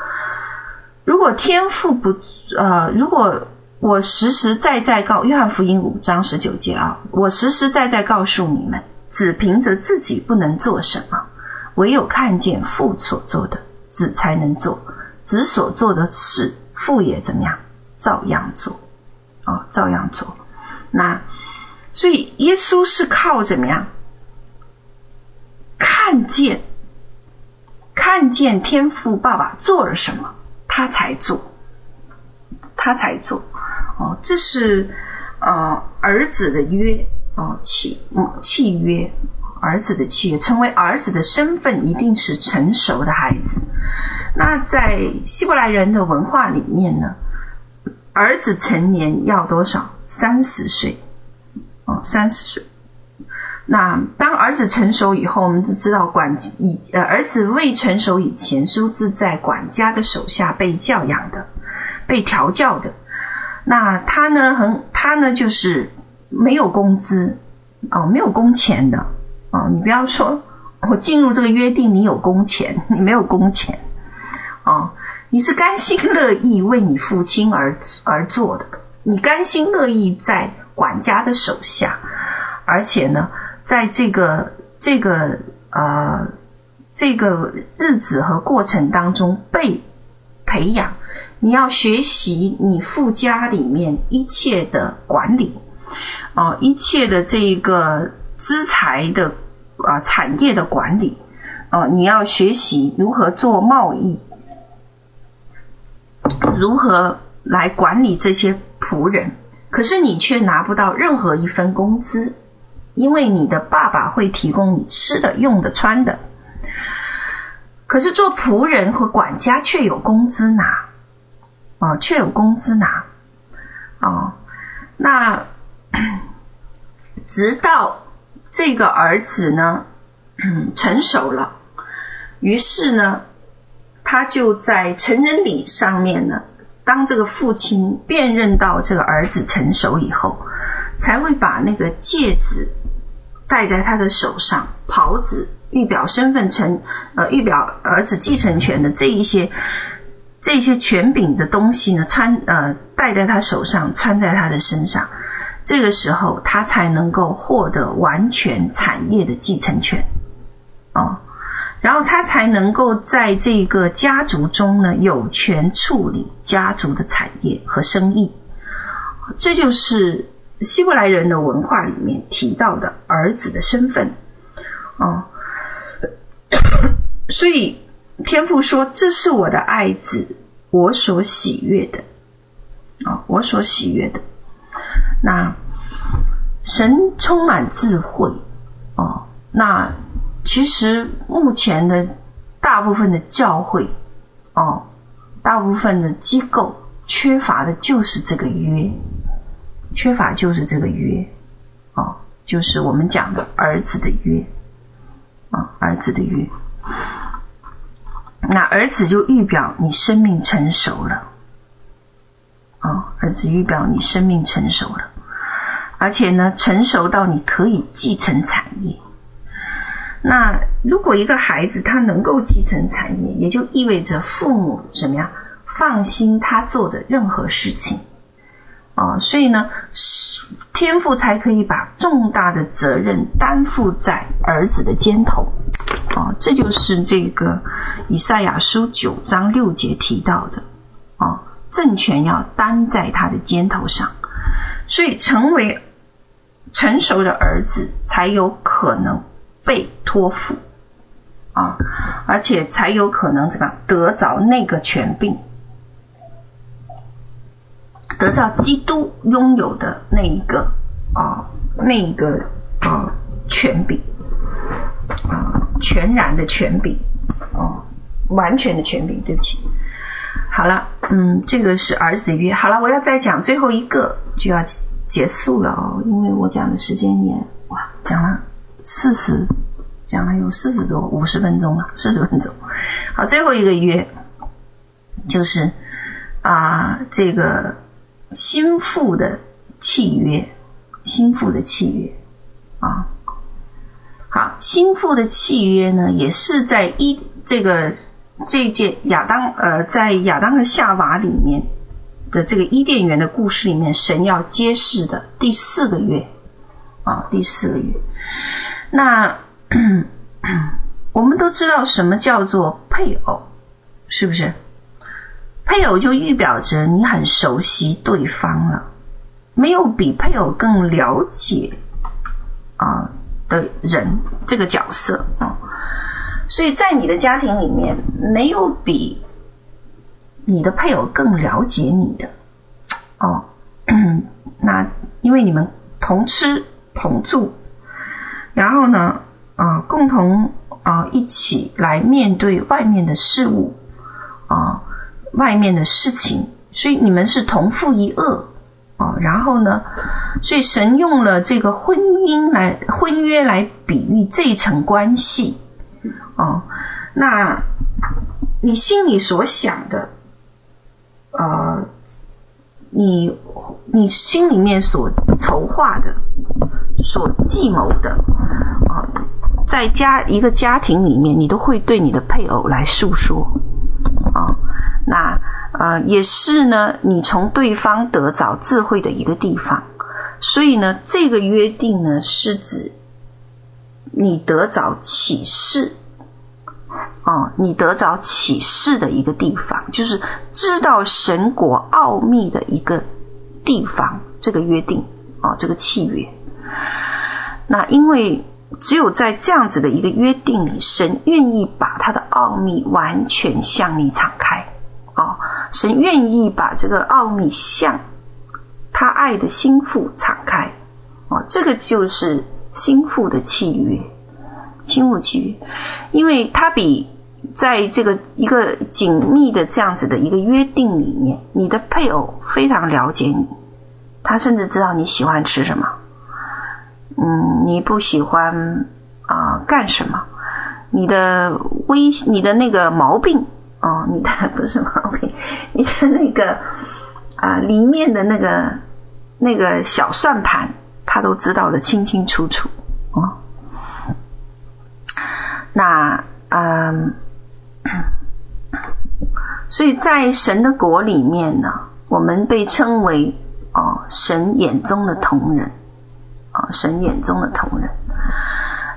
如果天赋不呃，如果我实实在在告约翰福音五章十九节啊，我实实在在告诉你们，只凭着自己不能做什么，唯有看见父所做的，子才能做。子所做的事，父也怎么样？照样做，哦，照样做。那所以耶稣是靠怎么样？看见，看见天父爸爸做了什么，他才做，他才做。哦，这是呃儿子的约哦契契约，儿子的契约，成为儿子的身份一定是成熟的孩子。那在希伯来人的文化里面呢，儿子成年要多少？三十岁哦，三十岁。那当儿子成熟以后，我们就知道管以呃儿子未成熟以前，是是在管家的手下被教养的，被调教的。那他呢，很他呢就是没有工资哦，没有工钱的哦。你不要说我进入这个约定，你有工钱，你没有工钱哦。你是甘心乐意为你父亲而而做的，你甘心乐意在管家的手下，而且呢。在这个这个呃这个日子和过程当中被培养，你要学习你富家里面一切的管理哦、一切的这一个资财的啊、产业的管理哦、你要学习如何做贸易，如何来管理这些仆人，可是你却拿不到任何一分工资。因为你的爸爸会提供你吃的、用的、穿的，可是做仆人和管家却有工资拿，哦，却有工资拿，哦，那 直到这个儿子呢，成熟了，于是呢，他就在成人礼上面呢，当这个父亲辨认到这个儿子成熟以后，才会把那个戒指。戴在他的手上，袍子预表身份成呃预表儿子继承权的这一些这些权柄的东西呢，穿呃戴在他手上，穿在他的身上，这个时候他才能够获得完全产业的继承权哦，然后他才能够在这个家族中呢有权处理家族的产业和生意，这就是。希伯来人的文化里面提到的儿子的身份，哦，所以天父说：“这是我的爱子，我所喜悦的，啊、我所喜悦的。”那神充满智慧，哦，那其实目前的大部分的教会，哦，大部分的机构缺乏的就是这个约。缺乏就是这个约，哦，就是我们讲的儿子的约，啊，儿子的约。那儿子就预表你生命成熟了，啊，儿子预表你生命成熟了，而且呢，成熟到你可以继承产业。那如果一个孩子他能够继承产业，也就意味着父母什么呀放心他做的任何事情。啊，所以呢，天父才可以把重大的责任担负在儿子的肩头。啊，这就是这个以赛亚书九章六节提到的。啊，政权要担在他的肩头上，所以成为成熟的儿子才有可能被托付。啊，而且才有可能怎么样得着那个权柄。得到基督拥有的那一个啊，那一个啊权柄啊，全然的权柄啊，完全的权柄。对不起，好了，嗯，这个是儿子的约。好了，我要再讲最后一个，就要结束了哦，因为我讲的时间也哇，讲了四十，讲了有四十多五十分钟了，四十分钟。好，最后一个约就是啊，这个。新妇的契约，新妇的契约啊，好，新妇的契约呢，也是在一这个这件亚当呃，在亚当和夏娃里面的这个伊甸园的故事里面，神要揭示的第四个月啊，第四个月。那 我们都知道什么叫做配偶，是不是？配偶就预表着你很熟悉对方了，没有比配偶更了解啊的人这个角色啊，所以在你的家庭里面，没有比你的配偶更了解你的哦。那因为你们同吃同住，然后呢啊共同啊一起来面对外面的事物啊。外面的事情，所以你们是同父异母啊。然后呢，所以神用了这个婚姻来婚约来比喻这一层关系哦。那你心里所想的，呃，你你心里面所筹划的、所计谋的啊，在家一个家庭里面，你都会对你的配偶来诉说啊。那呃也是呢，你从对方得着智慧的一个地方，所以呢，这个约定呢是指你得着启示，哦，你得着启示的一个地方，就是知道神国奥秘的一个地方，这个约定哦，这个契约。那因为只有在这样子的一个约定里，神愿意把他的奥秘完全向你敞开。哦，神愿意把这个奥秘向他爱的心腹敞开，哦，这个就是心腹的契约，心腹契约，因为他比在这个一个紧密的这样子的一个约定里面，你的配偶非常了解你，他甚至知道你喜欢吃什么，嗯，你不喜欢啊、干什么，你的微你的那个毛病。哦，你的不是毛病，你的那个啊、里面的那个那个小算盘，他都知道的清清楚楚哦。那嗯，所以在神的国里面呢，我们被称为哦神眼中的瞳人、哦，神眼中的瞳人。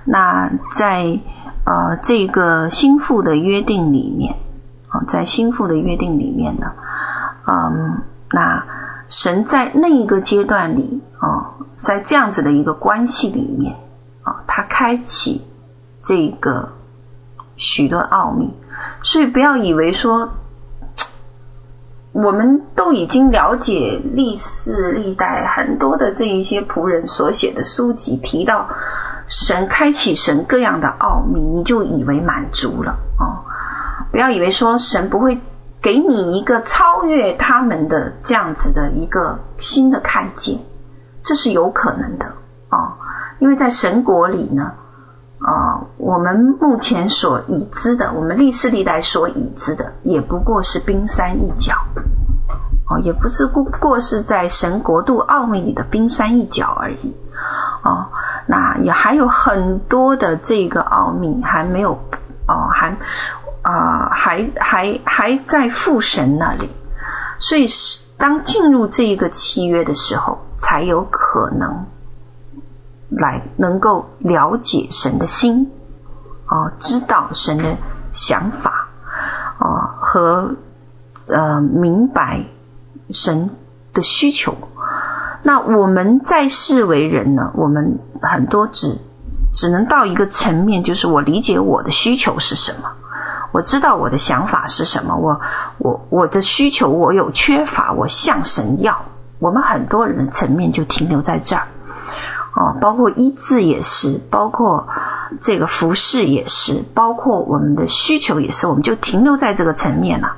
那在呃这个心腹的约定里面。在心腹的约定里面呢，嗯，那神在那一个阶段里啊，在这样子的一个关系里面啊，他开启这个许多奥秘，所以不要以为说我们都已经了解历世历代很多的这一些仆人所写的书籍提到神开启神各样的奥秘，你就以为满足了啊。不要以为说神不会给你一个超越他们的这样子的一个新的看见，这是有可能的啊、哦！因为在神国里呢，啊、我们目前所已知的，我们历世历代所已知的，也不过是冰山一角，哦，也不是不过是在神国度奥秘里的冰山一角而已，哦，那也还有很多的这个奥秘还没有，哦，还。啊、还还还在父神那里，所以是当进入这一个契约的时候，才有可能来能够了解神的心，啊、知道神的想法，啊、和呃明白神的需求。那我们在世为人呢，我们很多只只能到一个层面，就是我理解我的需求是什么。我知道我的想法是什么，我我我的需求我有缺乏，我向神要。我们很多人的层面就停留在这儿，哦，包括医治也是，包括这个服饰也是，包括我们的需求也是，我们就停留在这个层面了。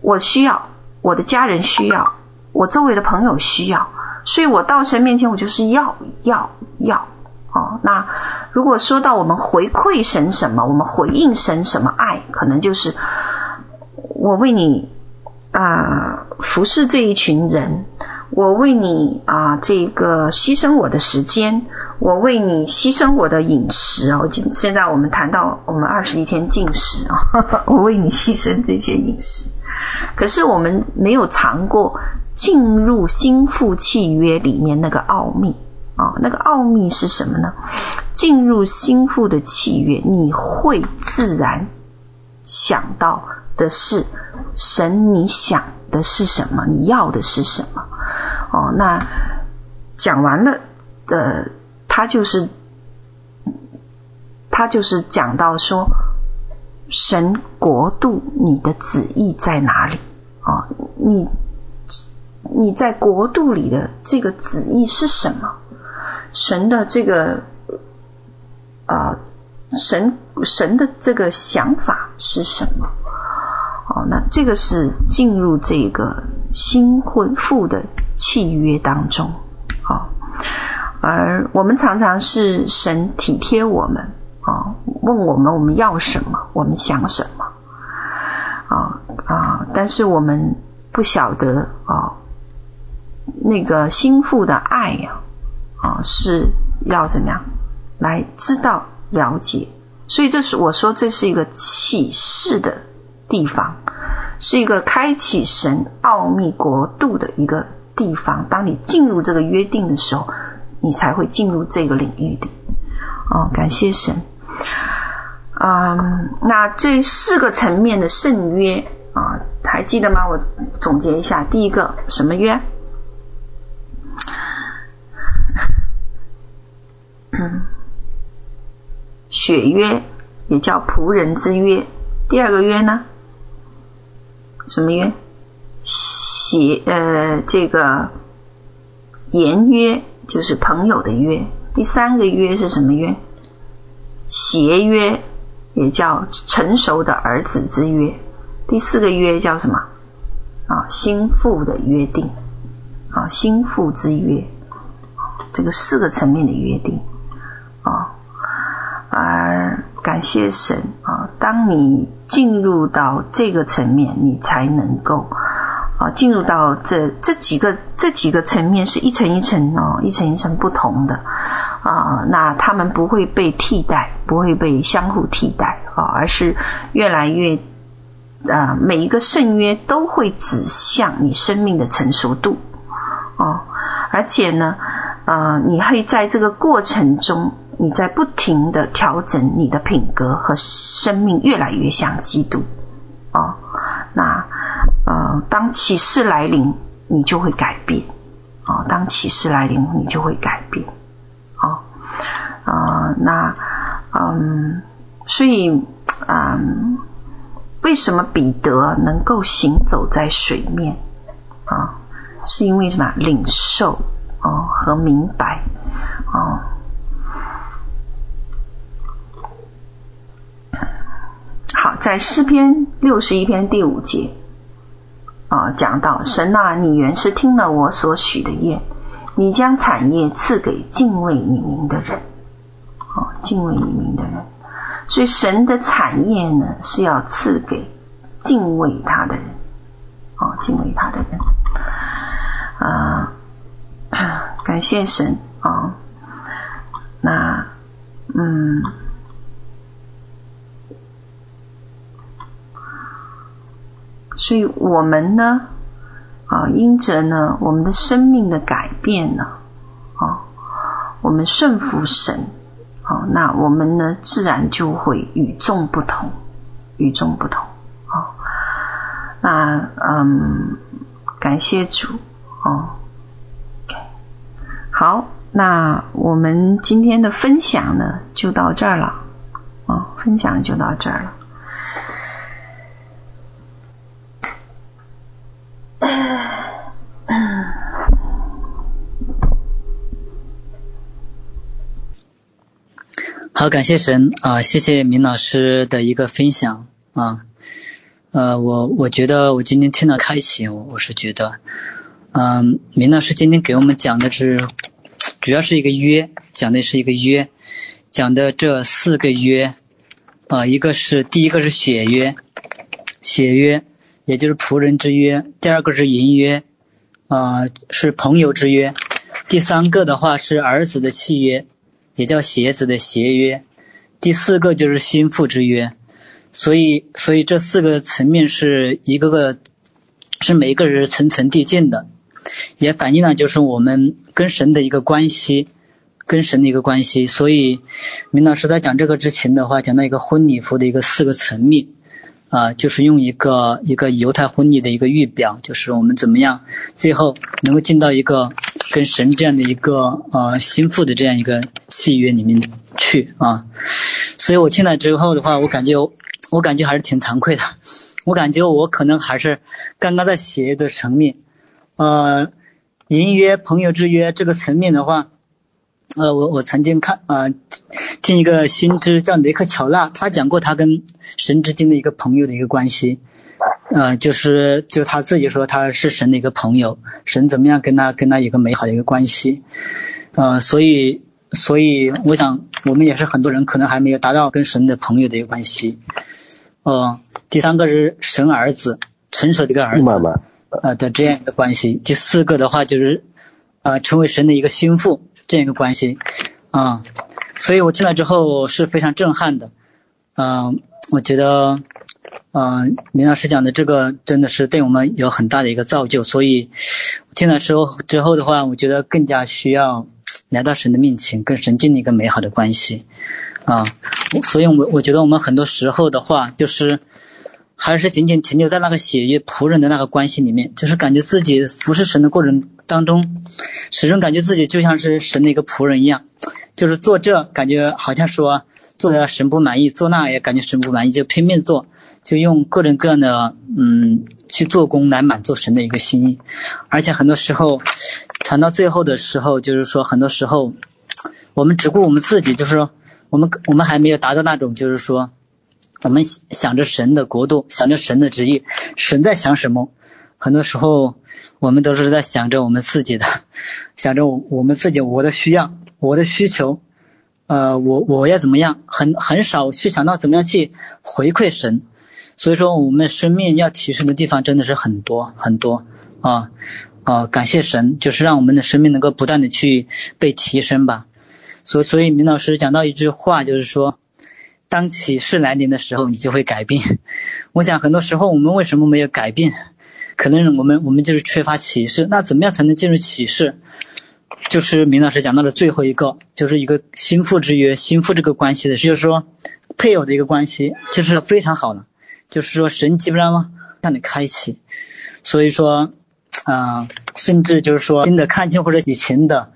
我需要，我的家人需要，我周围的朋友需要，所以我到神面前，我就是要要要。哦，那如果说到我们回馈神什么，我们回应神什么爱，可能就是我为你啊、服侍这一群人，我为你啊、这个牺牲我的时间，我为你牺牲我的饮食啊！现在我们谈到我们二十一天禁食啊，我为你牺牲这些饮食。可是我们没有尝过进入心腹契约里面那个奥秘啊！那个奥秘是什么呢？进入心腹的契约，你会自然想到的是神，你想的是什么？你要的是什么？哦，那讲完了的。呃他就是，他就是讲到说，神国度，你的旨意在哪里啊？你你在国度里的这个旨意是什么？神的这个啊，神神的这个想法是什么？哦，那这个是进入这个新婚妇的契约当中，好。而我们常常是神体贴我们啊，问我们我们要什么，我们想什么啊啊！但是我们不晓得啊，那个心腹的爱呀啊是要怎么样来知道了解？所以这是我说这是一个启示的地方，是一个开启神奥秘国度的一个地方。当你进入这个约定的时候。你才会进入这个领域里，哦，感谢神。嗯，那这四个层面的圣约啊，还记得吗？我总结一下，第一个什么约？嗯，血约也叫仆人之约。第二个约呢？什么约？血呃，这个言约。就是朋友的约，第三个约是什么约？协约，也叫成熟的儿子之约。第四个约叫什么？啊，心腹的约定，啊，心腹之约，这个四个层面的约定，啊，而感谢神啊，当你进入到这个层面，你才能够。啊，进入到这这几个这几个层面是一层一层哦，一层一层不同的啊。那他们不会被替代，不会被相互替代啊，而是越来越啊，每一个圣约都会指向你生命的成熟度啊。而且呢，啊，你会在这个过程中，你在不停的调整你的品格和生命，越来越像基督啊。那。呃，当启示来临，你就会改变、哦！当启示来临，你就会改变啊啊、哦呃！那嗯，所以嗯，为什么彼得能够行走在水面啊、哦？是因为什么？领受、哦、和明白、哦。好，在诗篇六十一篇第五节。啊，讲到神啊，你原是听了我所许的愿，你将产业赐给敬畏你名的人。啊，敬畏你名的人，所以神的产业呢是要赐给敬畏他的人。啊，敬畏他的人。啊，感谢神啊。那，嗯。所以我们呢，啊，因着呢，我们的生命的改变呢，啊，我们顺服神，啊，那我们呢，自然就会与众不同，与众不同，啊，那嗯，感谢主，哦，OK，好，那我们今天的分享呢，就到这儿了，啊，分享就到这儿了。感谢神啊！谢谢明老师的一个分享啊。呃，我我觉得我今天听到开启，我我是觉得，嗯，明老师今天给我们讲的是，主要是一个约，讲的是一个约，讲的这四个约啊，一个是第一个是血约，血约也就是仆人之约；第二个是淫约啊，是朋友之约；第三个的话是儿子的契约。也叫鞋子的鞋约。第四个就是心腹之约。所以，所以这四个层面是一个个，是每一个人层层递进的，也反映了就是我们跟神的一个关系，跟神的一个关系。所以，明老师在讲这个之前的话，讲到一个婚礼服的一个四个层面，啊，就是用一个一个犹太婚礼的一个预表，就是我们怎么样最后能够进到一个跟神这样的一个呃心腹的这样一个契约里面去啊。所以我进来之后的话，我感觉。我感觉还是挺惭愧的，我感觉我可能还是刚刚在写的层面，呃，淫约朋友之约这个层面的话，呃，我我曾经看、呃，听一个新知叫雷克乔纳，他讲过他跟神之间的一个朋友的一个关系，呃，就是就他自己说他是神的一个朋友，神怎么样跟他跟他有个美好的一个关系，呃，所以所以我想我们也是很多人可能还没有达到跟神的朋友的一个关系。呃，第三个是神儿子，成熟的一个儿子，呃的这样一个关系。第四个的话就是，呃，成为神的一个心腹这样一个关系，啊、嗯，所以我进来之后是非常震撼的，嗯，我觉得，嗯，林老师讲的这个真的是对我们有很大的一个造就，所以听了之后之后的话，我觉得更加需要来到神的面前，跟神建立一个美好的关系。啊，所以我我觉得我们很多时候的话，就是还是仅仅停留在那个血约仆人的那个关系里面，就是感觉自己服侍神的过程当中，始终感觉自己就像是神的一个仆人一样，就是做这感觉好像说做的神不满意，做那也感觉神不满意，就拼命做，就用各种各样的嗯去做工来满足神的一个心意，而且很多时候谈到最后的时候，就是说很多时候我们只顾我们自己，就是说。我们我们还没有达到那种，就是说，我们想着神的国度，想着神的旨意，神在想什么？很多时候我们都是在想着我们自己的，想着我我们自己我的需要，我的需求，呃，我我要怎么样？很很少去想到怎么样去回馈神。所以说，我们的生命要提升的地方真的是很多很多啊啊！感谢神，就是让我们的生命能够不断的去被提升吧。所所以，明老师讲到一句话，就是说，当启示来临的时候，你就会改变。我想，很多时候我们为什么没有改变？可能我们我们就是缺乏启示。那怎么样才能进入启示？就是明老师讲到的最后一个，就是一个心腹之约，心腹这个关系的，就是说配偶的一个关系，就是非常好的。就是说，神基本上让你开启。所以说，啊、甚至就是说新的看见或者以前的。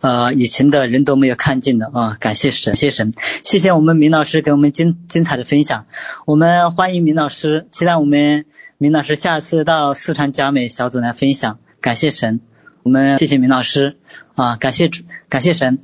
呃，以前的人都没有看见的啊，感谢神，谢神，谢谢我们明老师给我们精精彩的分享。我们欢迎明老师，期待我们明老师下次到四川佳美小组来分享。感谢神，我们谢谢明老师啊，感谢主，感谢神。